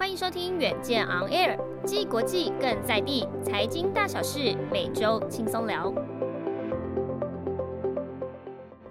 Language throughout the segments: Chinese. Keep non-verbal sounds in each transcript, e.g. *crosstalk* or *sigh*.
欢迎收听远见 On Air，既国际更在地，财经大小事每周轻松聊。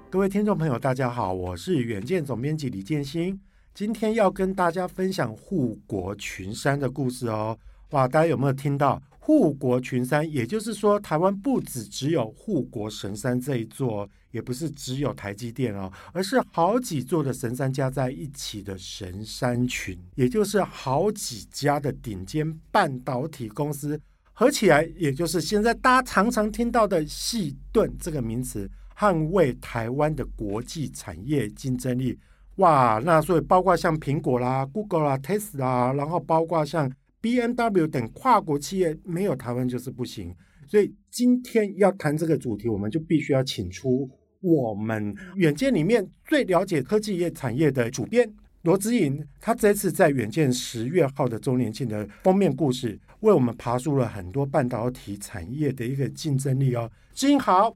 各位听众朋友，大家好，我是远见总编辑李建新，今天要跟大家分享护国群山的故事哦。哇，大家有没有听到？护国群山，也就是说，台湾不只只有护国神山这一座，也不是只有台积电哦，而是好几座的神山加在一起的神山群，也就是好几家的顶尖半导体公司合起来，也就是现在大家常常听到的“矽盾”这个名词，捍卫台湾的国际产业竞争力。哇，那所以包括像苹果啦、Google 啦、Tesla，然后包括像。BMW 等跨国企业没有台湾就是不行，所以今天要谈这个主题，我们就必须要请出我们远见里面最了解科技业产业的主编罗之颖，他这次在远见十月号的周年庆的封面故事，为我们爬出了很多半导体产业的一个竞争力哦。之颖好，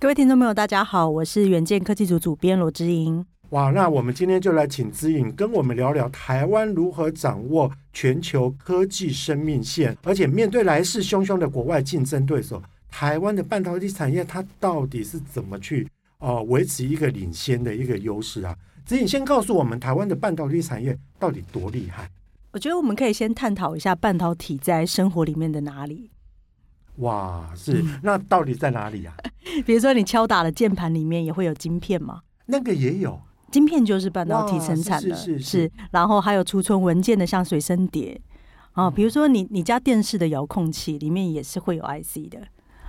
各位听众朋友，大家好，我是远见科技组主编罗之颖。哇，那我们今天就来请之盈跟我们聊聊台湾如何掌握全球科技生命线，而且面对来势汹汹的国外竞争对手，台湾的半导体产业它到底是怎么去哦、呃、维持一个领先的一个优势啊？之盈先告诉我们，台湾的半导体产业到底多厉害？我觉得我们可以先探讨一下半导体在生活里面的哪里。哇，是、嗯、那到底在哪里啊？*laughs* 比如说你敲打的键盘里面也会有晶片吗？那个也有。晶片就是半导体生产的，是，是，是，是，然后还有储存文件的，像随身碟啊，比如说你你家电视的遥控器里面也是会有 IC 的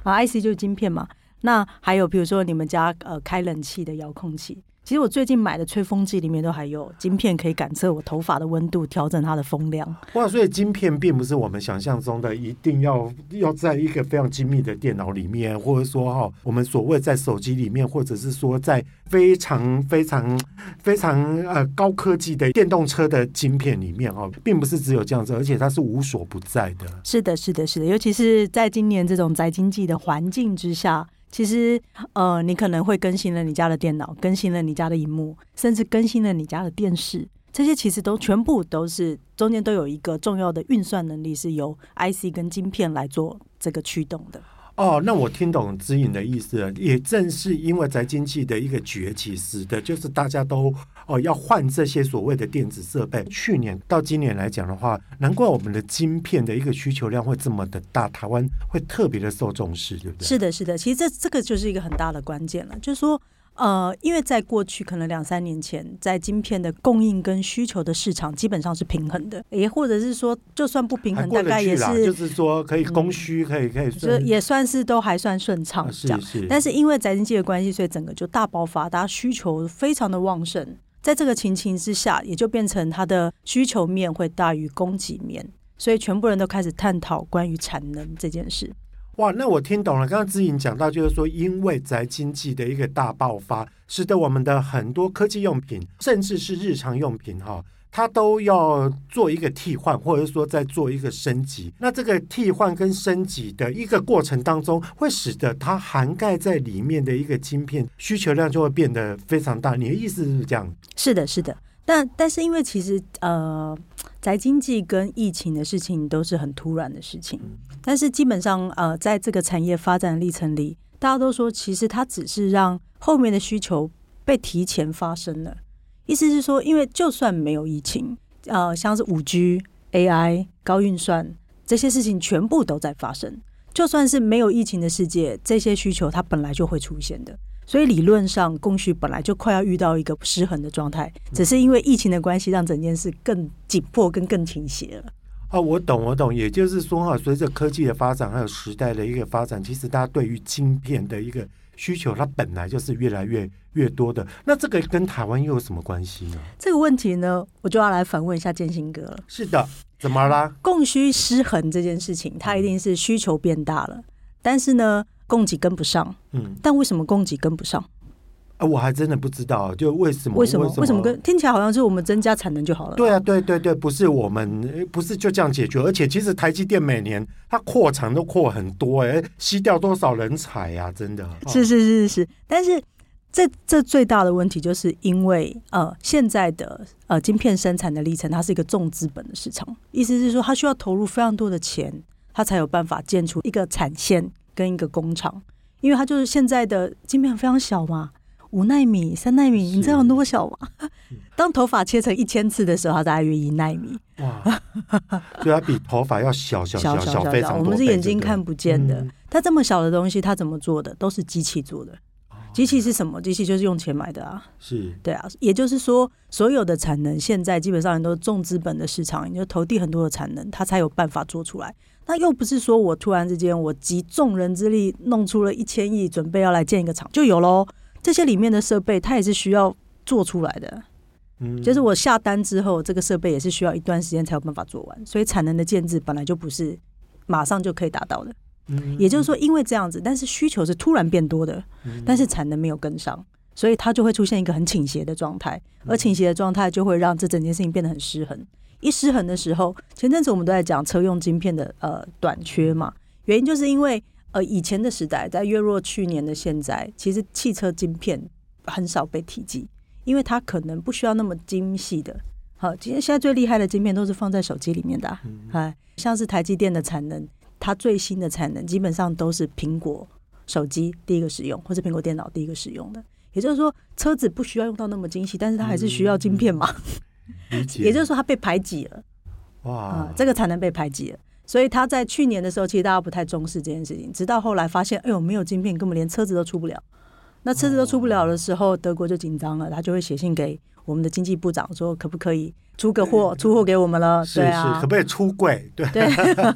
啊，IC 就是晶片嘛。那还有比如说你们家呃开冷气的遥控器。其实我最近买的吹风机里面都还有晶片，可以感测我头发的温度，调整它的风量。哇，所以晶片并不是我们想象中的一定要要在一个非常精密的电脑里面，或者说哈，我们所谓在手机里面，或者是说在非常非常非常呃高科技的电动车的晶片里面哈，并不是只有这样子，而且它是无所不在的。是的，是的，是的，尤其是在今年这种宅经济的环境之下。其实，呃，你可能会更新了你家的电脑，更新了你家的荧幕，甚至更新了你家的电视，这些其实都全部都是中间都有一个重要的运算能力，是由 IC 跟晶片来做这个驱动的。哦，那我听懂指引的意思了。也正是因为在经济的一个崛起，使得就是大家都哦要换这些所谓的电子设备。去年到今年来讲的话，难怪我们的晶片的一个需求量会这么的大，台湾会特别的受重视，对不对？是的，是的。其实这这个就是一个很大的关键了，就是说。呃，因为在过去可能两三年前，在晶片的供应跟需求的市场基本上是平衡的，也或者是说，就算不平衡，大概也是就是说可以供需可以、嗯、可以，就也算是都还算顺畅这样。啊、是是。但是因为宅经济的关系，所以整个就大爆发，大家需求非常的旺盛，在这个情形之下，也就变成它的需求面会大于供给面，所以全部人都开始探讨关于产能这件事。哇，那我听懂了。刚刚之盈讲到，就是说，因为宅经济的一个大爆发，使得我们的很多科技用品，甚至是日常用品，哈，它都要做一个替换，或者说在做一个升级。那这个替换跟升级的一个过程当中，会使得它涵盖在里面的一个晶片需求量就会变得非常大。你的意思是这样？是的，是的。但但是因为其实呃。宅经济跟疫情的事情都是很突然的事情，但是基本上呃，在这个产业发展历程里，大家都说其实它只是让后面的需求被提前发生了。意思是说，因为就算没有疫情，呃，像是五 G、AI、高运算这些事情全部都在发生，就算是没有疫情的世界，这些需求它本来就会出现的。所以理论上，供需本来就快要遇到一个失衡的状态，只是因为疫情的关系，让整件事更紧迫、跟更倾斜了。哦，我懂，我懂。也就是说，哈，随着科技的发展，还有时代的一个发展，其实大家对于晶片的一个需求，它本来就是越来越越多的。那这个跟台湾又有什么关系呢？这个问题呢，我就要来反问一下建新哥了。是的，怎么啦？供需失衡这件事情，它一定是需求变大了，但是呢，供给跟不上，嗯，但为什么供给跟不上？啊，我还真的不知道，就为什么？为什么？为什么跟听起来好像是我们增加产能就好了？对啊，对对对，不是我们不是就这样解决？而且其实台积电每年它扩产都扩很多，哎，吸掉多少人才呀？真的，是是是是，但是这这最大的问题就是因为呃，现在的呃晶片生产的历程，它是一个重资本的市场，意思是说它需要投入非常多的钱，它才有办法建出一个产线跟一个工厂，因为它就是现在的晶片非常小嘛，五纳米、三纳米，你知道有多小吗？*laughs* 当头发切成一千次的时候，它大概约一纳米。哇，*laughs* 所以它比头发要小小小小非常多，我们是眼睛看不见的，嗯、它这么小的东西，它怎么做的？都是机器做的。机器是什么？机器就是用钱买的啊！是对啊，也就是说，所有的产能现在基本上都是重资本的市场，你就投递很多的产能，它才有办法做出来。那又不是说我突然之间我集众人之力弄出了一千亿，准备要来建一个厂就有喽。这些里面的设备，它也是需要做出来的。嗯，就是我下单之后，这个设备也是需要一段时间才有办法做完，所以产能的建制本来就不是马上就可以达到的。嗯也就是说，因为这样子，但是需求是突然变多的，但是产能没有跟上，所以它就会出现一个很倾斜的状态，而倾斜的状态就会让这整件事情变得很失衡。一失衡的时候，前阵子我们都在讲车用晶片的呃短缺嘛，原因就是因为呃以前的时代，在约若去年的现在，其实汽车晶片很少被提及，因为它可能不需要那么精细的。好，今天现在最厉害的晶片都是放在手机里面的，哎，像是台积电的产能。它最新的产能基本上都是苹果手机第一个使用，或者苹果电脑第一个使用的。也就是说，车子不需要用到那么精细，但是它还是需要晶片嘛。也就是说，他被排挤了。哇、嗯，这个才能被排挤了，所以他在去年的时候，其实大家不太重视这件事情，直到后来发现，哎呦，没有晶片，根本连车子都出不了。那车子都出不了的时候，德国就紧张了，他就会写信给我们的经济部长说，可不可以？出个货，出货给我们了，对啊，可不可以出柜？对对，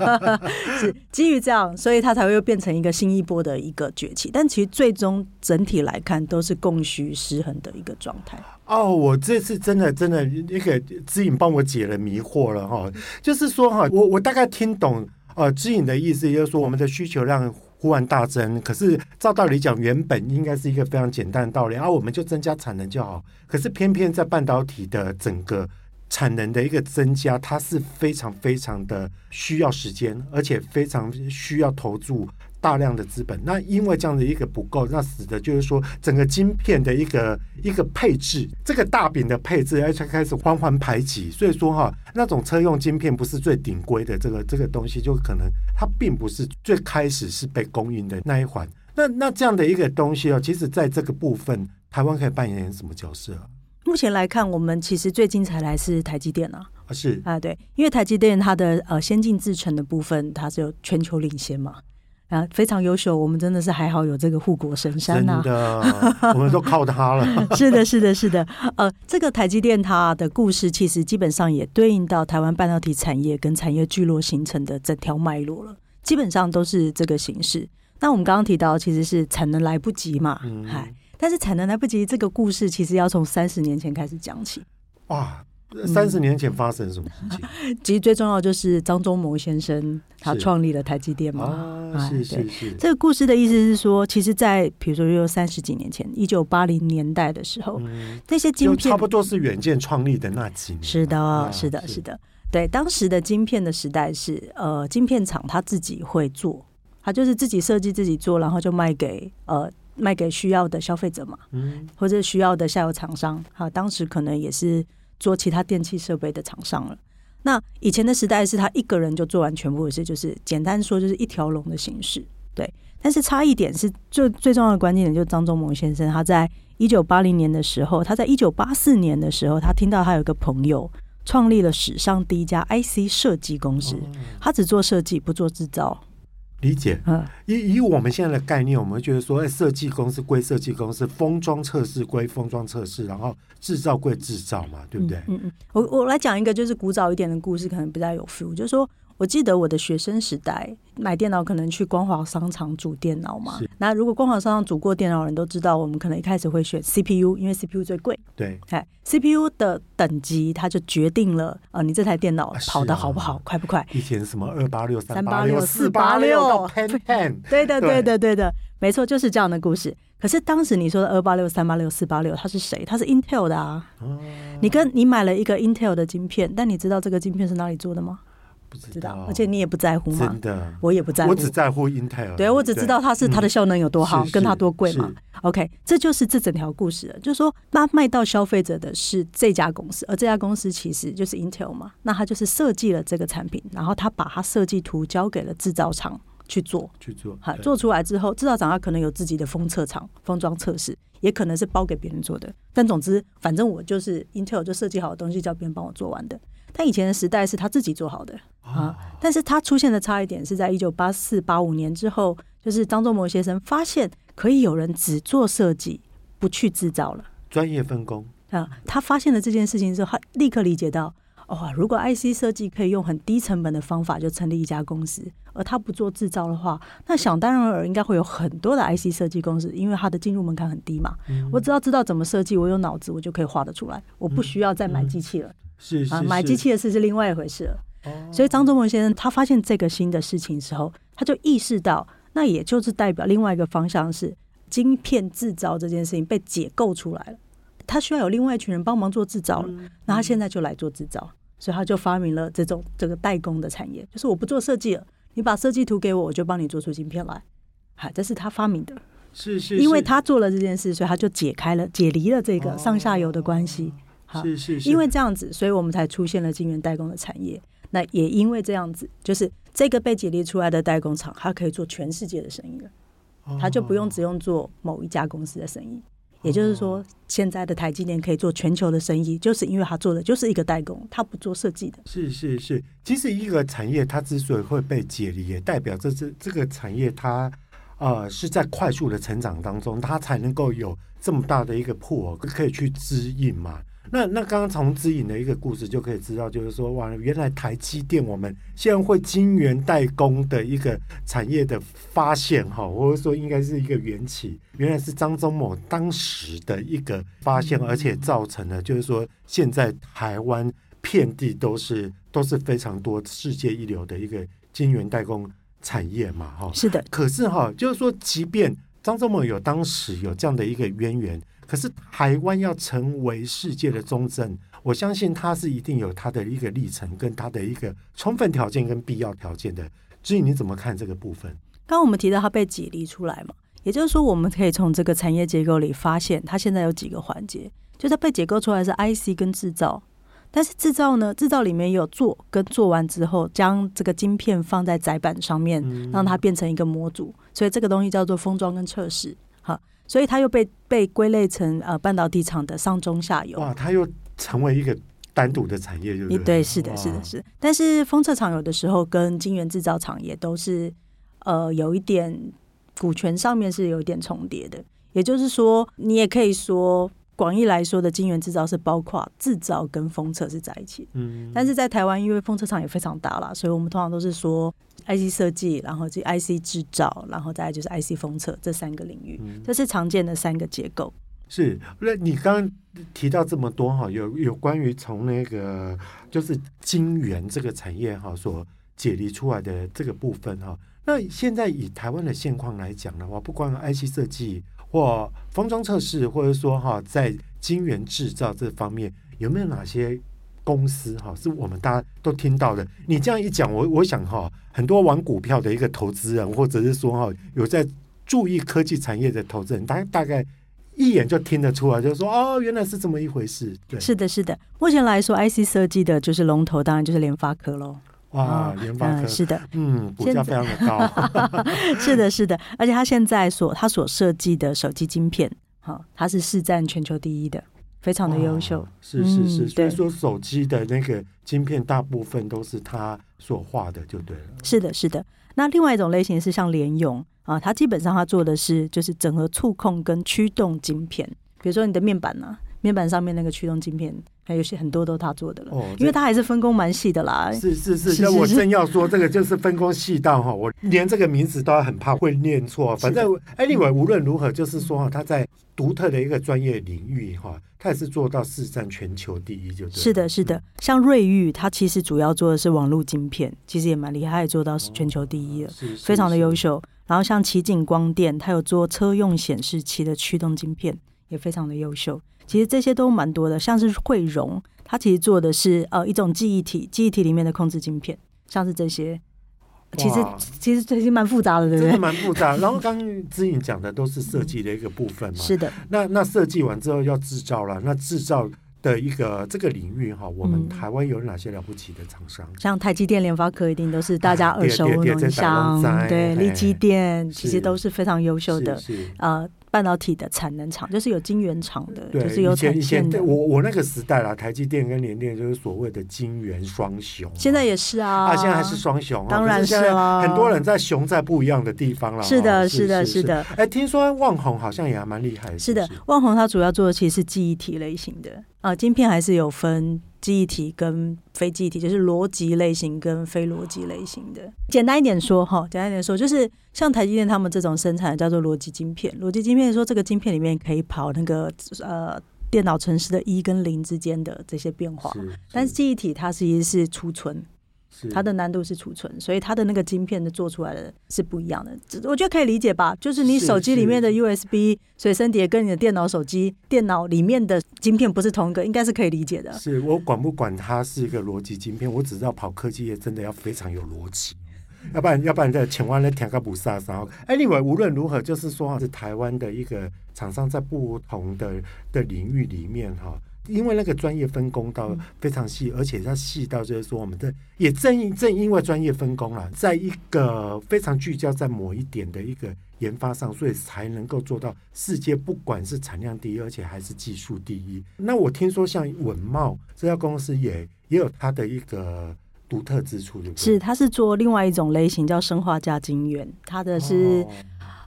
*laughs* 是基于这样，所以它才会又变成一个新一波的一个崛起。但其实最终整体来看，都是供需失衡的一个状态。哦，我这次真的真的那个知影帮我解了迷惑了哈，就是说哈，我我大概听懂呃知影的意思，就是说我们的需求量忽然大增，可是照道理讲，原本应该是一个非常简单的道理，啊，我们就增加产能就好。可是偏偏在半导体的整个产能的一个增加，它是非常非常的需要时间，而且非常需要投注大量的资本。那因为这样的一个不够，那使得就是说整个晶片的一个一个配置，这个大饼的配置，而且开始缓缓排挤。所以说哈，那种车用晶片不是最顶规的这个这个东西，就可能它并不是最开始是被供应的那一环。那那这样的一个东西哦，其实在这个部分，台湾可以扮演什么角色？目前来看，我们其实最精彩的还是台积电啊，是啊，对，因为台积电它的呃先进制程的部分，它是有全球领先嘛，啊，非常优秀，我们真的是还好有这个护国神山呐，真的，*laughs* 我们都靠它了。*laughs* 是的，是的，是的，呃，这个台积电它的故事，其实基本上也对应到台湾半导体产业跟产业聚落形成的整条脉络了，基本上都是这个形式。那我们刚刚提到，其实是产能来不及嘛，嗨、嗯。但是产能来不及，这个故事其实要从三十年前开始讲起。哇，三十年前发生什么事情？嗯、其实最重要就是张忠谋先生他创立了台积电嘛。啊，是是是。这个故事的意思是说，其实，在比如说有三十几年前，一九八零年代的时候，嗯、那些晶片差不多是远见创立的那几年。是的，啊、是的，是的。对，当时的晶片的时代是呃，晶片厂他自己会做，他就是自己设计自己做，然后就卖给呃。卖给需要的消费者嘛，嗯，或者需要的下游厂商，好，当时可能也是做其他电器设备的厂商了。那以前的时代是他一个人就做完全部的事，就是简单说就是一条龙的形式，对。但是差异点是最最重要的关键点，就是张忠谋先生他在一九八零年的时候，他在一九八四年的时候，他听到他有一个朋友创立了史上第一家 IC 设计公司，他只做设计，不做制造。理解，嗯以以我们现在的概念，我们觉得说，哎，设计公司归设计公司，封装测试归封装测试，然后制造归制造嘛，对不对？嗯嗯，我我来讲一个就是古早一点的故事，可能比较有 feel，就是说。我记得我的学生时代买电脑可能去光华商场组电脑嘛。那如果光华商场组过电脑的人都知道，我们可能一开始会选 CPU，因为 CPU 最贵。对，哎，CPU 的等级它就决定了呃，你这台电脑跑得好不好，啊、快不快？以前什么二八六、三八六、四八六 *laughs* 对的，对的，对的，没错，就是这样的故事。可是当时你说的二八六、三八六、四八六，它是谁？它是 Intel 的啊。哦、你跟你买了一个 Intel 的晶片，但你知道这个晶片是哪里做的吗？不知道，而且你也不在乎吗？真的，我也不在乎，我只在乎 Intel。对，我只知道它是它的效能有多好，嗯、跟它多贵嘛。OK，这就是这整条故事了。就是说，那卖到消费者的是这家公司，而这家公司其实就是 Intel 嘛。那他就是设计了这个产品，然后他把它设计图交给了制造厂去做，去做。好，做出来之后，制造厂他可能有自己的封测厂、封装测试，也可能是包给别人做的。但总之，反正我就是 Intel 就设计好的东西，叫别人帮我做完的。但以前的时代是他自己做好的啊，但是他出现的差一点是在一九八四八五年之后，就是张忠谋先生发现可以有人只做设计，不去制造了，专业分工啊。他发现了这件事情之后，他立刻理解到，哦，如果 IC 设计可以用很低成本的方法就成立一家公司，而他不做制造的话，那想当然尔应该会有很多的 IC 设计公司，因为它的进入门槛很低嘛。我只要知道怎么设计，我有脑子，我就可以画得出来，我不需要再买机器了。是啊，买机器的事是另外一回事了。哦、所以张忠谋先生他发现这个新的事情的时候，他就意识到，那也就是代表另外一个方向是晶片制造这件事情被解构出来了。他需要有另外一群人帮忙做制造了，嗯、那他现在就来做制造，所以他就发明了这种这个代工的产业，就是我不做设计了，你把设计图给我，我就帮你做出晶片来。好，这是他发明的。是，是是，因为他做了这件事，所以他就解开了、解离了这个上下游的关系。哦是是是，因为这样子，所以我们才出现了晶圆代工的产业。那也因为这样子，就是这个被解离出来的代工厂，它可以做全世界的生意了，它就不用只用做某一家公司的生意。也就是说，现在的台积电可以做全球的生意，就是因为它做的就是一个代工，它不做设计的。是是是，其实一个产业它之所以会被解离，也代表这这这个产业它呃是在快速的成长当中，它才能够有这么大的一个破可以去支应嘛。那那刚刚从指引的一个故事就可以知道，就是说哇，原来台积电我们现在会晶圆代工的一个产业的发现哈，或者说应该是一个缘起，原来是张忠谋当时的一个发现，而且造成了就是说现在台湾遍地都是都是非常多世界一流的一个晶圆代工产业嘛哈。是的，可是哈，就是说即便张忠谋有当时有这样的一个渊源。可是台湾要成为世界的中正，我相信它是一定有它的一个历程，跟它的一个充分条件跟必要条件的。至于你怎么看这个部分？刚刚我们提到它被解离出来嘛，也就是说，我们可以从这个产业结构里发现，它现在有几个环节，就它被解构出来是 IC 跟制造，但是制造呢，制造里面有做跟做完之后，将这个晶片放在载板上面，让它变成一个模组，所以这个东西叫做封装跟测试，哈。所以它又被被归类成呃半导体厂的上中下游。哇，它又成为一个单独的产业，就对，是的，是的，是的。但是封测厂有的时候跟晶圆制造厂也都是呃有一点股权上面是有一点重叠的。也就是说，你也可以说广义来说的晶圆制造是包括制造跟封测是在一起。嗯。但是在台湾，因为封测厂也非常大啦，所以我们通常都是说。IC 设计，然后就 IC 制造，然后再来就是 IC 封测这三个领域，嗯、这是常见的三个结构。是，那你刚刚提到这么多哈，有有关于从那个就是晶圆这个产业哈所解离出来的这个部分哈，那现在以台湾的现况来讲的话，不管 IC 设计或封装测试，或者说哈在晶圆制造这方面，有没有哪些？公司哈，是我们大家都听到的。你这样一讲，我我想哈，很多玩股票的一个投资人，或者是说哈，有在注意科技产业的投资人，大大概一眼就听得出来，就是说哦，原来是这么一回事。对，是的，是的。目前来说，IC 设计的就是龙头，当然就是联发科喽。哇，联发科、嗯、是的，嗯，股价非常的高。*laughs* 是的，是的，而且他现在所他所设计的手机晶片，哈，它是市占全球第一的。非常的优秀，是是是，所以说手机的那个晶片大部分都是他所画的，就对了。是的，是的。那另外一种类型是像联咏啊，它基本上它做的是就是整合触控跟驱动晶片，比如说你的面板呢，面板上面那个驱动晶片。还有些很多都是他做的了，哦、因为他还是分工蛮细的啦。是是是，那我正要说这个就是分工细到哈，我连这个名字都很怕会念错。反正 anyway 无论如何，就是说哈，他在独特的一个专业领域哈，他也是做到市占全球第一就对，就是的，是的。像瑞昱，他其实主要做的是网络晶片，其实也蛮厉害，也做到全球第一了，哦、非常的优秀。然后像奇景光电，它有做车用显示器的驱动晶片，也非常的优秀。其实这些都蛮多的，像是汇荣，它其实做的是呃一种记忆体，记忆体里面的控制晶片，像是这些。其实其实其实蛮复杂的，对不对？真的蛮复杂。然后刚刚姿莹讲的都是设计的一个部分嘛。是的。那那设计完之后要制造了，那制造的一个这个领域哈，我们台湾有哪些了不起的厂商？像台积电、联发科一定都是大家耳熟能详。对，力积电其实都是非常优秀的。呃。半导体的产能厂就是有晶圆厂的，就是有产线的。我我那个时代啦，台积电跟联电就是所谓的晶圆双雄，现在也是啊，啊，现在还是双雄，当然是啊，很多人在雄在不一样的地方了。是的，是的，是的。哎，听说旺宏好像也还蛮厉害的。是的，旺宏它主要做的其实是记忆体类型的啊，晶片还是有分。记忆体跟非记忆体，就是逻辑类型跟非逻辑类型的。简单一点说，哈，简单一点说，就是像台积电他们这种生产的叫做逻辑晶片。逻辑晶片说，这个晶片里面可以跑那个呃电脑城市的一跟零之间的这些变化，但是记忆体它其实是储存。它的难度是储存，所以它的那个晶片的做出来的是不一样的。我觉得可以理解吧，就是你手机里面的 USB 随身碟跟你的电脑手机电脑里面的晶片不是同一个，应该是可以理解的。是我管不管它是一个逻辑晶片，我只知道跑科技业真的要非常有逻辑，要不然要不然在前湾的填个不杀。然后 anyway 无论如何，就是说是台湾的一个厂商在不同的的领域里面哈。因为那个专业分工到非常细，而且它细到就是说，我们的也正正因为专业分工了，在一个非常聚焦在某一点的一个研发上，所以才能够做到世界不管是产量第一，而且还是技术第一。那我听说像稳懋这家公司也也有它的一个独特之处，对不对？是，它是做另外一种类型叫生化加晶圆，它的是。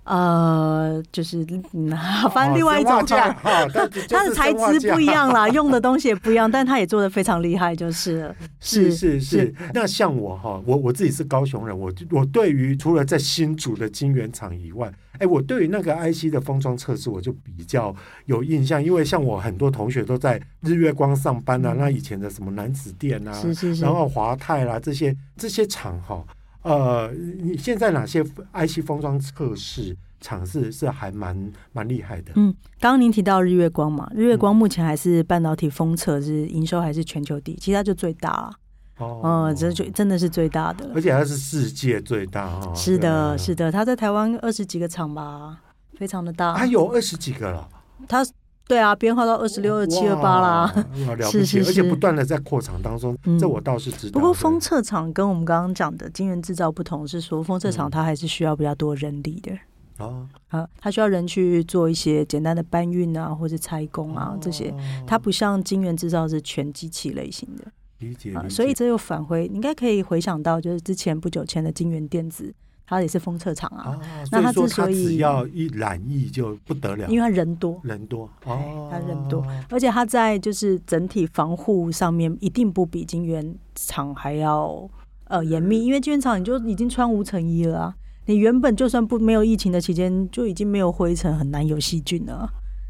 哦呃，就是嗯，反正另外一种 *laughs* 它的材质不一样啦，用的东西也不一样，但它也做的非常厉害，就是 *laughs* 是是是，那像我哈，我我自己是高雄人，我我对于除了在新竹的晶圆厂以外，哎，我对于那个 IC 的封装测试，我就比较有印象，因为像我很多同学都在日月光上班啊，嗯、那以前的什么南子店啊，是是是，然后华泰啦这些这些厂哈。呃，你现在哪些 IC 封装测试厂是是还蛮蛮厉害的？嗯，刚刚您提到日月光嘛，日月光目前还是半导体封测是营收还是全球第一，其实它就最大了。哦，嗯，这就真的是最大的，而且它是世界最大哦。是的，是的，它在台湾二十几个厂吧，非常的大。它有二十几个了，它。对啊，编号到二十六、二七、二八啦，是是是，而且不断的在扩厂当中，嗯、这我倒是知道。不过封测厂跟我们刚刚讲的晶圆制造不同，是说封测厂它还是需要比较多人力的。哦、嗯，啊，它需要人去做一些简单的搬运啊，或者拆工啊、哦、这些，它不像晶圆制造是全机器类型的。理解，理解。所以这又返回，你应该可以回想到，就是之前不久前的晶圆电子。它也是封测厂啊，那它之所以只要一染疫就不得了，因为它人多，人多哦，它人多，而且它在就是整体防护上面一定不比金圆厂还要呃严密，因为金圆厂你就已经穿无尘衣了啊，你原本就算不没有疫情的期间就已经没有灰尘，很难有细菌了，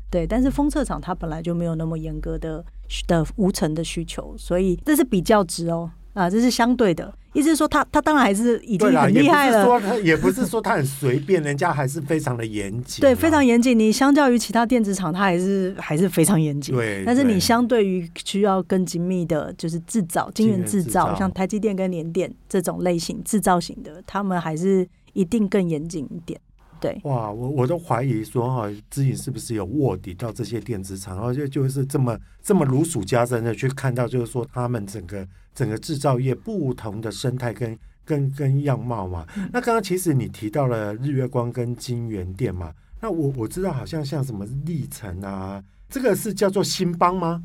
对，但是封测厂它本来就没有那么严格的的无尘的需求，所以这是比较值哦。啊，这是相对的，意思是说他他当然还是已经很厉害了。也不是说他，也不是说他很随便，人家还是非常的严谨。*laughs* 对，非常严谨。你相较于其他电子厂，它还是还是非常严谨。对。但是你相对于需要更精密的，就是制造、晶圆制造，像台积电跟联电这种类型制造型的，他们还是一定更严谨一点。对，哇，我我都怀疑说哈，自己是不是有卧底到这些电子厂，然后就就是这么这么如数家珍的去看到，就是说他们整个整个制造业不同的生态跟跟跟样貌嘛。嗯、那刚刚其实你提到了日月光跟金源店嘛，那我我知道好像像什么历程啊，这个是叫做新邦吗？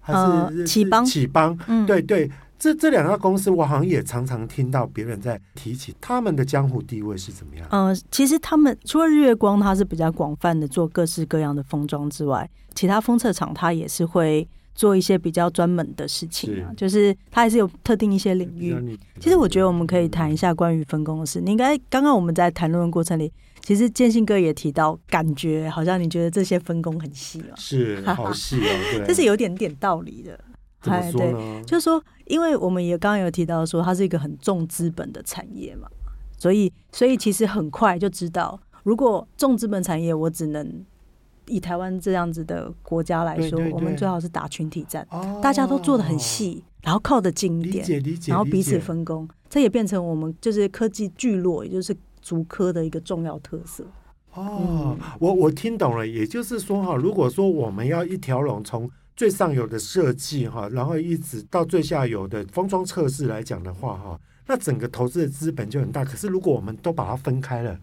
还是启邦？启邦，嗯，对对。这这两家公司，我好像也常常听到别人在提起他们的江湖地位是怎么样。嗯、呃，其实他们除了日月光，它是比较广泛的做各式各样的封装之外，其他封测厂它也是会做一些比较专门的事情啊，是就是它还是有特定一些领域。其实我觉得我们可以谈一下关于分工的事。你应该刚刚我们在谈论的过程里，其实建信哥也提到，感觉好像你觉得这些分工很细了，是好细哦，*laughs* 对，这是有点点道理的。哎，对，就是说，因为我们也刚刚有提到说，它是一个很重资本的产业嘛，所以，所以其实很快就知道，如果重资本产业，我只能以台湾这样子的国家来说，我们最好是打群体战，哦、大家都做的很细，然后靠得近一点，然后彼此分工。这也变成我们就是科技聚落，也就是竹科的一个重要特色。哦，我我听懂了，也就是说哈，如果说我们要一条龙从最上游的设计哈，然后一直到最下游的封装测试来讲的话哈，那整个投资的资本就很大。可是如果我们都把它分开了，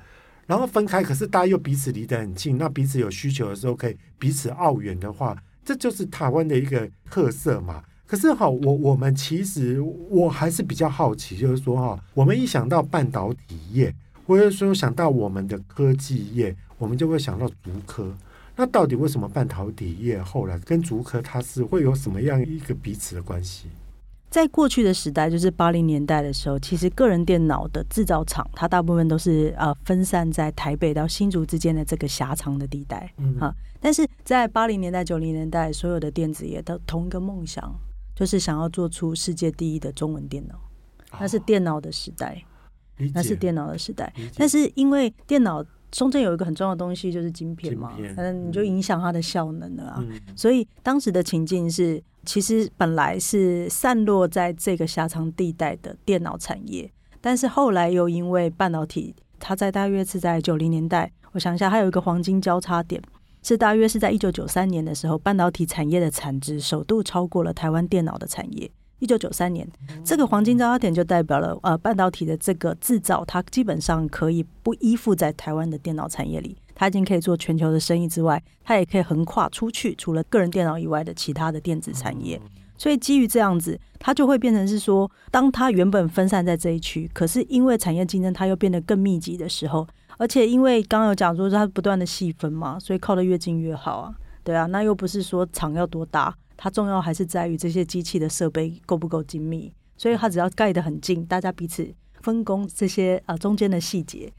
然后分开，可是大家又彼此离得很近，那彼此有需求的时候可以彼此奥援的话，这就是台湾的一个特色嘛。可是哈，我我们其实我还是比较好奇，就是说哈，我们一想到半导体业。或者说想到我们的科技业，我们就会想到竹科。那到底为什么半导体业后来跟竹科它是会有什么样一个彼此的关系？在过去的时代，就是八零年代的时候，其实个人电脑的制造厂，它大部分都是呃分散在台北到新竹之间的这个狭长的地带，嗯哈。但是在八零年代、九零年代，所有的电子业都同一个梦想，就是想要做出世界第一的中文电脑，那是电脑的时代。那是电脑的时代，但是因为电脑中间有一个很重要的东西，就是晶片嘛，可能你就影响它的效能了啊。所以当时的情境是，其实本来是散落在这个狭长地带的电脑产业，但是后来又因为半导体，它在大约是在九零年代，我想一下，还有一个黄金交叉点，是大约是在一九九三年的时候，半导体产业的产值首度超过了台湾电脑的产业。一九九三年，这个黄金交叉点就代表了，呃，半导体的这个制造，它基本上可以不依附在台湾的电脑产业里，它已经可以做全球的生意之外，它也可以横跨出去，除了个人电脑以外的其他的电子产业。所以基于这样子，它就会变成是说，当它原本分散在这一区，可是因为产业竞争，它又变得更密集的时候，而且因为刚刚有讲说它不断的细分嘛，所以靠得越近越好啊，对啊，那又不是说厂要多大。它重要还是在于这些机器的设备够不够精密，所以它只要盖得很近，大家彼此分工这些啊、呃、中间的细节。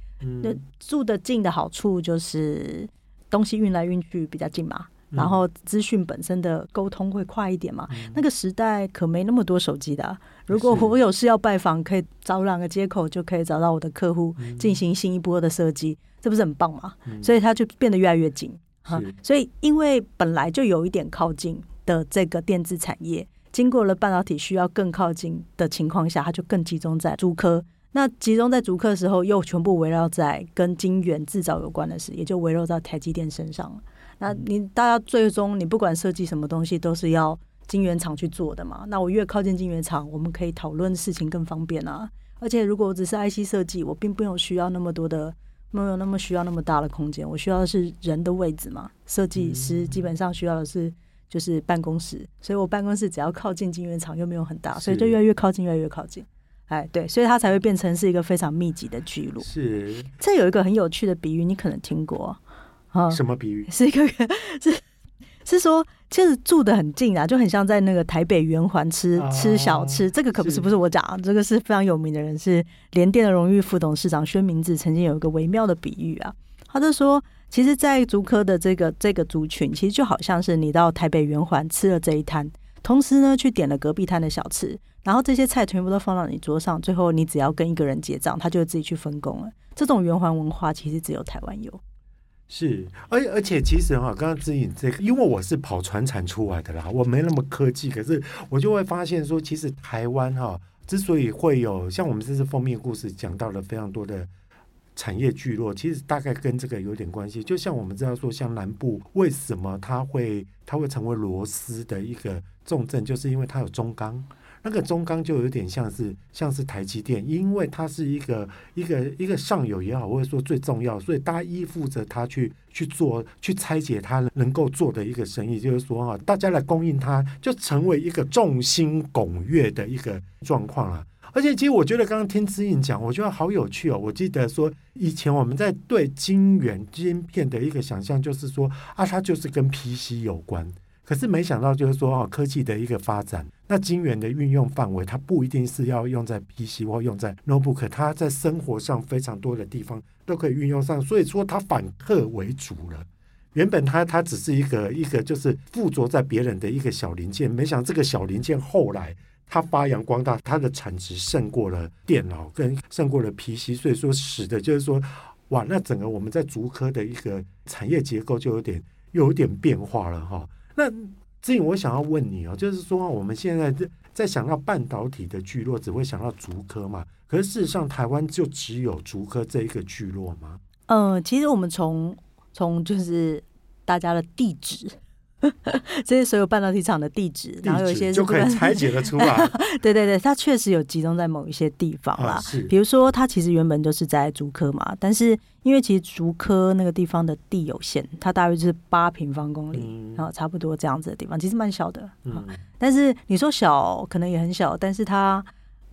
那、嗯、住得近的好处就是东西运来运去比较近嘛，嗯、然后资讯本身的沟通会快一点嘛。嗯、那个时代可没那么多手机的、啊，如果我有事要拜访，可以找两个接口就可以找到我的客户进行新一波的设计，这不是很棒吗？嗯、所以它就变得越来越近哈。所以因为本来就有一点靠近。的这个电子产业，经过了半导体需要更靠近的情况下，它就更集中在竹科。那集中在竹科的时候，又全部围绕在跟晶圆制造有关的事，也就围绕在台积电身上。那你大家最终你不管设计什么东西，都是要晶圆厂去做的嘛。那我越靠近晶圆厂，我们可以讨论事情更方便啊。而且如果我只是 IC 设计，我并不用需要那么多的，没有那么需要那么大的空间。我需要的是人的位置嘛。设计师基本上需要的是。就是办公室，所以我办公室只要靠近晶圆厂又没有很大，所以就越来越靠近，越来越靠近。哎，对，所以它才会变成是一个非常密集的聚落。是，这有一个很有趣的比喻，你可能听过啊？什么比喻？*laughs* 是一个是是说，其实住的很近啊，就很像在那个台北圆环吃吃小吃。这个可不是不是我讲，这个是非常有名的人，是联电的荣誉副董事长薛明志曾经有一个微妙的比喻啊，他就说。其实，在竹科的这个这个族群，其实就好像是你到台北圆环吃了这一摊，同时呢去点了隔壁摊的小吃，然后这些菜全部都放到你桌上，最后你只要跟一个人结账，他就自己去分工了。这种圆环文化其实只有台湾有。是，而而且其实哈，刚刚指引这个，因为我是跑船产出来的啦，我没那么科技，可是我就会发现说，其实台湾哈之所以会有像我们这次封面故事讲到了非常多的。产业聚落其实大概跟这个有点关系，就像我们知道说，像南部为什么它会它会成为螺丝的一个重镇，就是因为它有中钢，那个中钢就有点像是像是台积电，因为它是一个一个一个上游也好，或者说最重要，所以大家依附着它去去做去拆解它能够做的一个生意，就是说啊，大家来供应它，就成为一个众星拱月的一个状况啊。而且，其实我觉得刚刚听姿莹讲，我觉得好有趣哦。我记得说，以前我们在对晶圆晶片的一个想象，就是说啊，它就是跟 PC 有关。可是没想到，就是说啊，科技的一个发展，那晶圆的运用范围，它不一定是要用在 PC 或用在 Notebook，它在生活上非常多的地方都可以运用上。所以说，它反客为主了。原本它它只是一个一个就是附着在别人的一个小零件，没想这个小零件后来。它发扬光大，它的产值胜过了电脑，跟胜过了 PC，所以说使得就是说，哇，那整个我们在竹科的一个产业结构就有点又有点变化了哈。那姿莹，我想要问你哦，就是说我们现在在想到半导体的聚落，只会想到竹科嘛。可是事实上，台湾就只有竹科这一个聚落吗？嗯、其实我们从从就是大家的地址。*laughs* 这些所有半导体厂的地址，然后有一些就可以拆解得出来。*laughs* 对对对，它确实有集中在某一些地方啦。比如说它其实原本就是在竹科嘛，但是因为其实竹科那个地方的地有限，它大约就是八平方公里，然后、嗯、差不多这样子的地方，其实蛮小的。嗯，但是你说小，可能也很小，但是它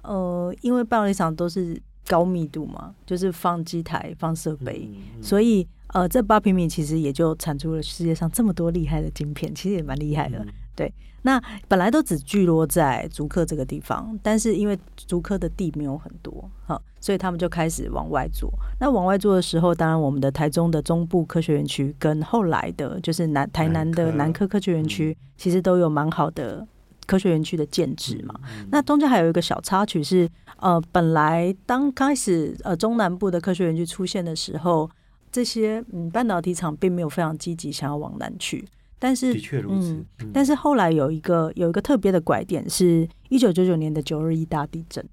呃，因为半导体厂都是高密度嘛，就是放机台、放设备，所以。呃，这八平米其实也就产出了世界上这么多厉害的晶片，其实也蛮厉害的。嗯、对，那本来都只聚落在竹科这个地方，但是因为竹科的地没有很多，哈，所以他们就开始往外做。那往外做的时候，当然我们的台中的中部科学园区跟后来的就是南台南的南科科学园区，其实都有蛮好的科学园区的建制嘛。那中间还有一个小插曲是，呃，本来当开始呃中南部的科学园区出现的时候。这些嗯，半导体厂并没有非常积极想要往南去，但是的确如此。嗯，但是后来有一个有一个特别的拐点，是一九九九年的九二一大地震。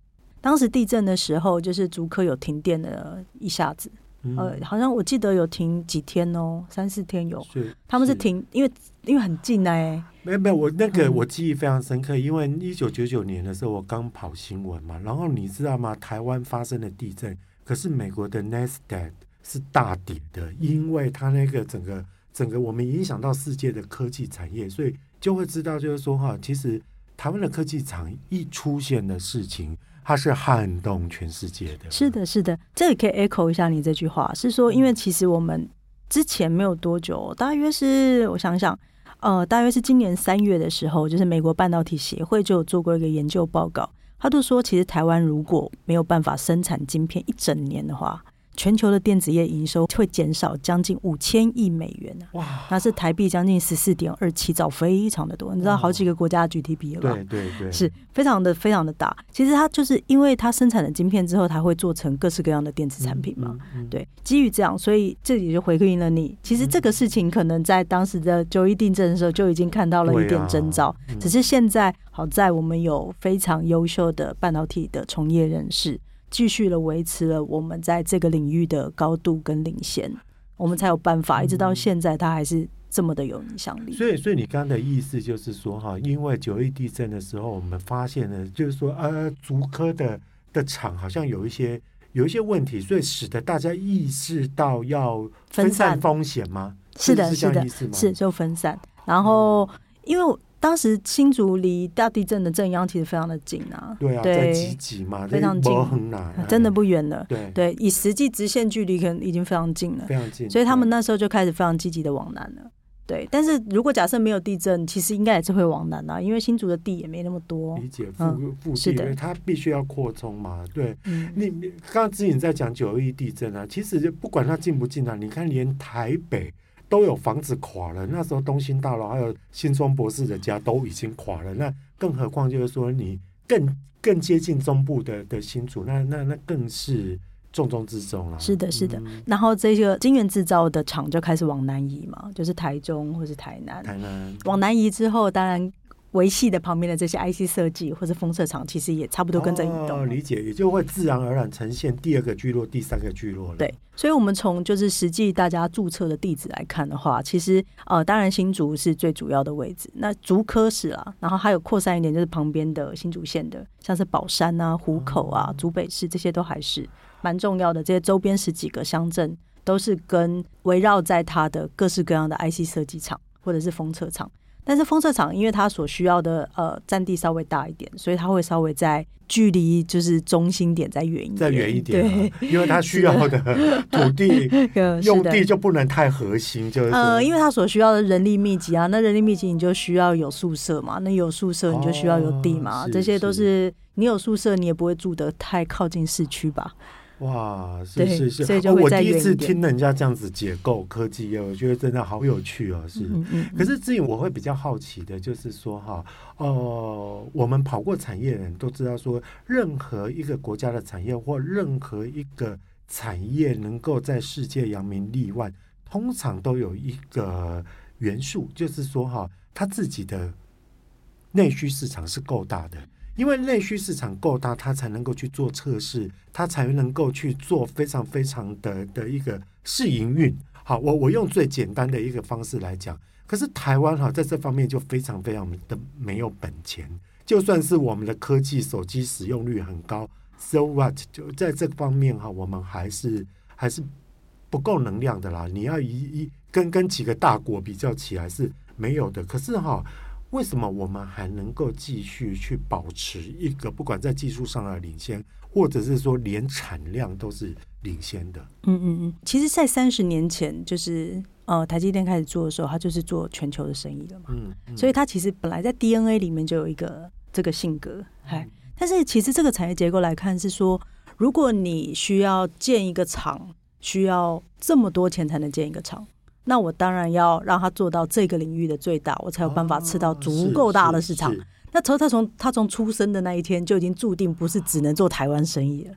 当时地震的时候，就是竹科有停电了一下子，嗯、呃，好像我记得有停几天哦，三四天有。是，他们是停，是因为因为很近哎。没有没有，我那个我记忆非常深刻，嗯、因为一九九九年的时候我刚跑新闻嘛，然后你知道吗？台湾发生了地震，可是美国的 NASDAQ 是大跌的，因为它那个整个整个我们影响到世界的科技产业，所以就会知道，就是说哈，其实台湾的科技厂一出现的事情，它是撼动全世界的。是的，是的，这里可以 echo 一下你这句话，是说，因为其实我们之前没有多久，大约是我想想，呃，大约是今年三月的时候，就是美国半导体协会就有做过一个研究报告，他就说，其实台湾如果没有办法生产晶片一整年的话。全球的电子业营收会减少将近五千亿美元呢，哇，那是台币将近十四点二七兆，非常的多。你知道好几个国家的 GDP 了吧？对对对，是非常的非常的大。其实它就是因为它生产了晶片之后，它会做成各式各样的电子产品嘛。嗯嗯、对，基于这样，所以这里就回应了你。其实这个事情可能在当时的九一地震的时候就已经看到了一点征兆，只是现在好在我们有非常优秀的半导体的从业人士。继续的维持了我们在这个领域的高度跟领先，我们才有办法一直到现在，它还是这么的有影响力。所以，所以你刚刚的意思就是说，哈，因为九一地震的时候，我们发现了，就是说，呃，竹科的的厂好像有一些有一些问题，所以使得大家意识到要分散风险吗？是的，是的，是就分散。然后，因为。当时新竹离大地震的震央其实非常的近啊，对啊，在集集嘛，非常近，真的不远了。对对，以实际直线距离可能已经非常近了，非常近。所以他们那时候就开始非常积极的往南了。对，但是如果假设没有地震，其实应该也是会往南啊，因为新竹的地也没那么多。理解，腹腹地，因为它必须要扩充嘛。对，你你刚刚之前在讲九二一地震啊，其实就不管它近不近啊，你看连台北。都有房子垮了，那时候东兴大楼还有新庄博士的家都已经垮了，那更何况就是说你更更接近中部的的新竹，那那那更是重中之重了。是的，是的。嗯、然后这个金源制造的厂就开始往南移嘛，就是台中或是台南。台南往南移之后，当然。维系的旁边的这些 IC 设计或者封测厂，其实也差不多跟着移动。哦，理解，也就会自然而然呈现第二个聚落、第三个聚落了。对，所以，我们从就是实际大家注册的地址来看的话，其实呃，当然新竹是最主要的位置。那竹科是啦，然后还有扩散一点，就是旁边的新竹县的，像是宝山啊、湖口啊、竹北市这些都还是蛮重要的。这些周边十几个乡镇都是跟围绕在它的各式各样的 IC 设计厂或者是封测厂。但是风车厂，因为它所需要的呃占地稍微大一点，所以它会稍微在距离就是中心点再远一点，再远一点，对，因为它需要的 *laughs* 土地 *laughs* 用地就不能太核心，就是。呃，因为它所需要的人力密集啊，那人力密集你就需要有宿舍嘛，那有宿舍你就需要有地嘛，哦、这些都是你有宿舍你也不会住得太靠近市区吧。哇，是是是，哦，我第一次听人家这样子解构科技业，我觉得真的好有趣哦。是，嗯嗯、可是至于我会比较好奇的，就是说哈，哦、呃，我们跑过产业的人都知道，说任何一个国家的产业或任何一个产业能够在世界扬名立万，通常都有一个元素，就是说哈，它自己的内需市场是够大的。因为内需市场够大，它才能够去做测试，它才能够去做非常非常的的一个试营运。好，我我用最简单的一个方式来讲，可是台湾哈在这方面就非常非常的没有本钱。就算是我们的科技手机使用率很高，so what？就在这方面哈，我们还是还是不够能量的啦。你要一一跟跟几个大国比较起来是没有的。可是哈。为什么我们还能够继续去保持一个不管在技术上的领先，或者是说连产量都是领先的？嗯嗯嗯，其实，在三十年前，就是呃，台积电开始做的时候，它就是做全球的生意了嘛。嗯，嗯，所以它其实本来在 DNA 里面就有一个这个性格，嗨、嗯。但是其实这个产业结构来看是说，如果你需要建一个厂，需要这么多钱才能建一个厂。那我当然要让他做到这个领域的最大，我才有办法吃到足够大的市场。哦、那从他从他从出生的那一天就已经注定不是只能做台湾生意了。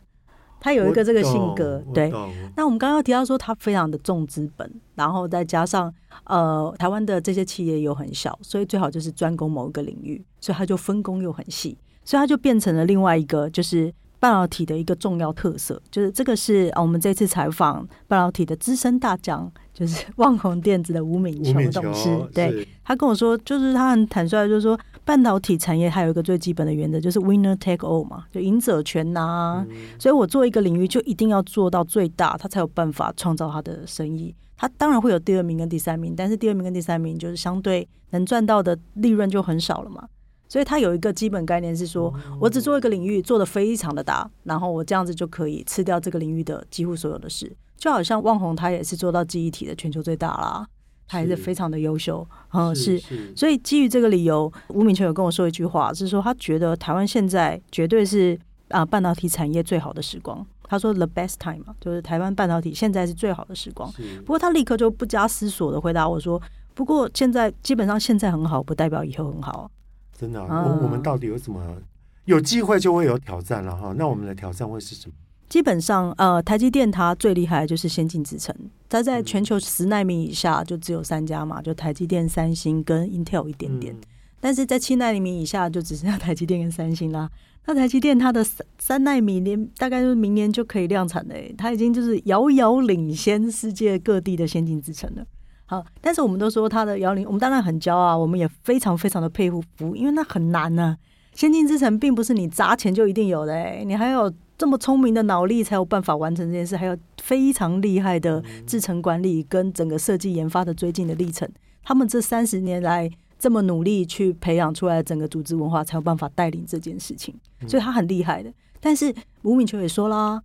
他有一个这个性格，对。那我们刚刚提到说他非常的重资本，然后再加上呃台湾的这些企业又很小，所以最好就是专攻某一个领域，所以他就分工又很细，所以他就变成了另外一个就是。半导体的一个重要特色，就是这个是我们这次采访半导体的资深大将，就是 *laughs* 旺宏电子的吴敏球董事。对，他跟我说，就是他很坦率，就是说半导体产业还有一个最基本的原则，就是 winner take all 嘛，就赢者全拿。嗯。所以我做一个领域就一定要做到最大，他才有办法创造他的生意。他当然会有第二名跟第三名，但是第二名跟第三名就是相对能赚到的利润就很少了嘛。所以他有一个基本概念是说，我只做一个领域，做得非常的大，然后我这样子就可以吃掉这个领域的几乎所有的事。就好像旺宏，他也是做到记忆体的全球最大啦，他也是非常的优秀。嗯，是。所以基于这个理由，吴敏球有跟我说一句话，是说他觉得台湾现在绝对是啊半导体产业最好的时光。他说 the best time 嘛，就是台湾半导体现在是最好的时光。不过他立刻就不加思索的回答我说，不过现在基本上现在很好，不代表以后很好。真的、啊，我我们到底有什么有机会就会有挑战了哈？那我们的挑战会是什么？基本上，呃，台积电它最厉害的就是先进制程，它在全球十纳米以下就只有三家嘛，就台积电、三星跟 Intel 一点点。嗯、但是在七纳米以下就只剩下台积电跟三星啦。那台积电它的三三奈米连大概就是明年就可以量产的，它已经就是遥遥领先世界各地的先进制程了。好，但是我们都说他的幺零，我们当然很骄傲，我们也非常非常的佩服服，因为那很难呢、啊。先进之城并不是你砸钱就一定有的、欸，你还有这么聪明的脑力才有办法完成这件事，还有非常厉害的制程管理跟整个设计研发的追进的历程。他们这三十年来这么努力去培养出来的整个组织文化，才有办法带领这件事情，所以他很厉害的。但是吴敏球也说啦。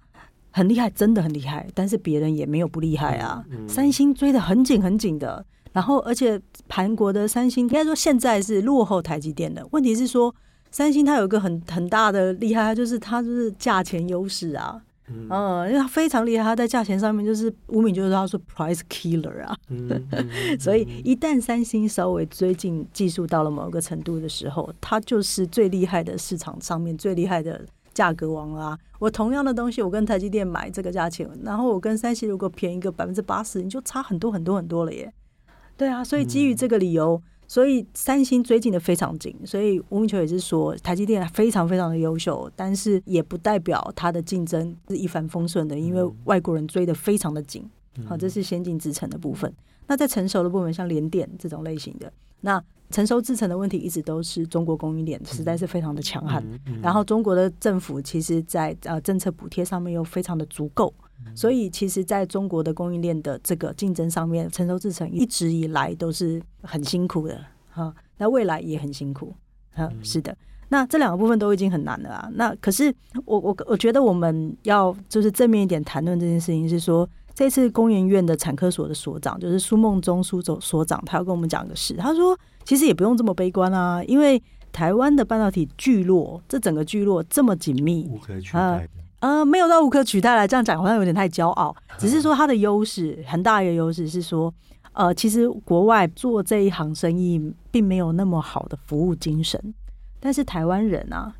很厉害，真的很厉害，但是别人也没有不厉害啊。三星追得很紧很紧的，然后而且韩国的三星应该说现在是落后台积电的。问题是说，三星它有一个很很大的厉害，就是它就是价钱优势啊。嗯，嗯，因为它非常厉害，它在价钱上面就是吴敏就是他说 price killer 啊。嗯嗯嗯、所以一旦三星稍微追进技术到了某个程度的时候，它就是最厉害的市场上面最厉害的。价格王啊！我同样的东西，我跟台积电买这个价钱，然后我跟三星如果便宜个百分之八十，你就差很多很多很多了耶。对啊，所以基于这个理由，嗯、所以三星追进的非常紧。所以吴明球也是说，台积电非常非常的优秀，但是也不代表它的竞争是一帆风顺的，因为外国人追的非常的紧。好，这是先进制程的部分。那在成熟的部分，像联电这种类型的，那。成熟制程的问题一直都是中国供应链实在是非常的强悍，然后中国的政府其实在呃政策补贴上面又非常的足够，所以其实在中国的供应链的这个竞争上面，成熟制程一直以来都是很辛苦的哈，那未来也很辛苦，嗯，是的，那这两个部分都已经很难了啊，那可是我我我觉得我们要就是正面一点谈论这件事情是说。这次工研院的产科所的所长就是苏梦中苏总所长，他要跟我们讲个事。他说，其实也不用这么悲观啊，因为台湾的半导体聚落，这整个聚落这么紧密，无可取代呃，呃，没有到无可取代来这样讲，好像有点太骄傲。只是说它的优势很大一个优势是说，呃，其实国外做这一行生意并没有那么好的服务精神，但是台湾人啊，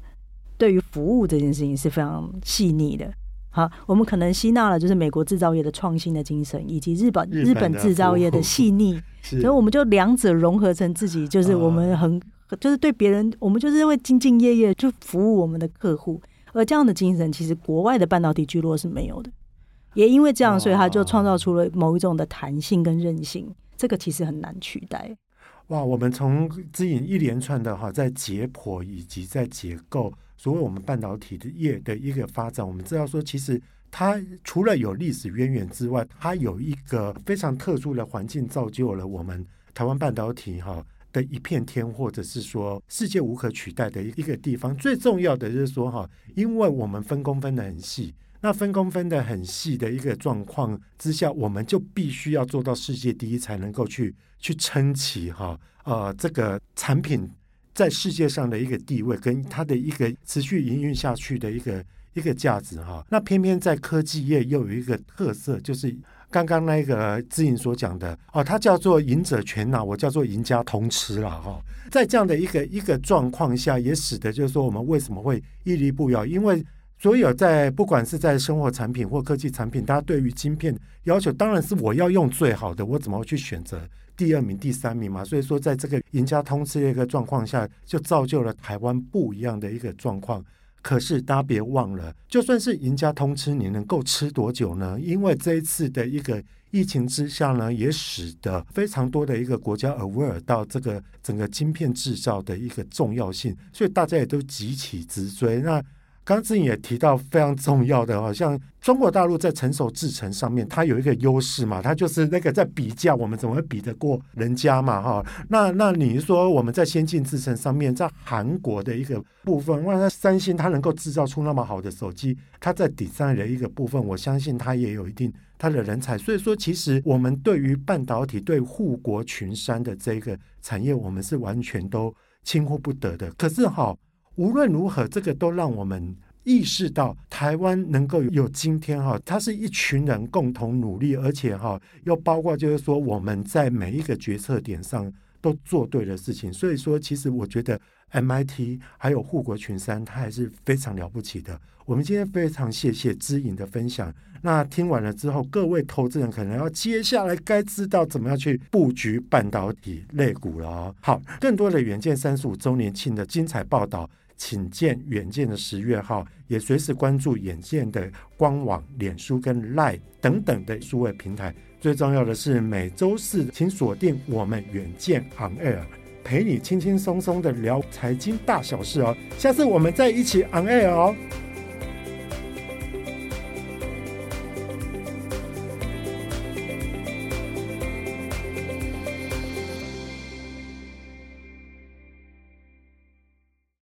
对于服务这件事情是非常细腻的。好，我们可能吸纳了就是美国制造业的创新的精神，以及日本日本制造业的细腻，*laughs* 所以我们就两者融合成自己，就是我们很就是对别人，我们就是会兢兢业业就服务我们的客户。而这样的精神，其实国外的半导体聚落是没有的。也因为这样，所以他就创造出了某一种的弹性跟韧性。这个其实很难取代。哇，我们从指引一连串的哈，在解剖以及在结构所谓我们半导体的业的一个发展，我们知道说，其实它除了有历史渊源之外，它有一个非常特殊的环境，造就了我们台湾半导体哈。的一片天，或者是说世界无可取代的一个地方。最重要的就是说哈，因为我们分工分得很细，那分工分得很细的一个状况之下，我们就必须要做到世界第一，才能够去去撑起哈呃这个产品在世界上的一个地位，跟它的一个持续营运下去的一个一个价值哈。那偏偏在科技业又有一个特色，就是。刚刚那个姿颖所讲的哦，它叫做赢者全拿，我叫做赢家通吃了哈。在这样的一个一个状况下，也使得就是说我们为什么会屹立不摇？因为所有在不管是在生活产品或科技产品，大家对于晶片要求当然是我要用最好的，我怎么会去选择第二名、第三名嘛？所以说，在这个赢家通吃的一个状况下，就造就了台湾不一样的一个状况。可是大家别忘了，就算是赢家通吃，你能够吃多久呢？因为这一次的一个疫情之下呢，也使得非常多的一个国家 aware 到这个整个晶片制造的一个重要性，所以大家也都急起直追。那刚才也提到非常重要的，好像中国大陆在成熟制程上面，它有一个优势嘛，它就是那个在比价，我们怎么会比得过人家嘛？哈，那那你说我们在先进制程上面，在韩国的一个部分，那三星它能够制造出那么好的手机，它在底上的一个部分，我相信它也有一定它的人才。所以说，其实我们对于半导体、对护国群山的这个产业，我们是完全都轻忽不得的。可是哈。无论如何，这个都让我们意识到，台湾能够有今天哈，它是一群人共同努力，而且哈，又包括就是说我们在每一个决策点上都做对的事情。所以说，其实我觉得 MIT 还有护国群山，它还是非常了不起的。我们今天非常谢谢知影的分享。那听完了之后，各位投资人可能要接下来该知道怎么样去布局半导体类股了哦。好，更多的远见三十五周年庆的精彩报道。请见远见的十月号，也随时关注远见的官网、脸书跟 Line 等等的数位平台。最重要的是，每周四请锁定我们远见 On Air，陪你轻轻松松的聊财经大小事哦。下次我们再一起 On Air 哦。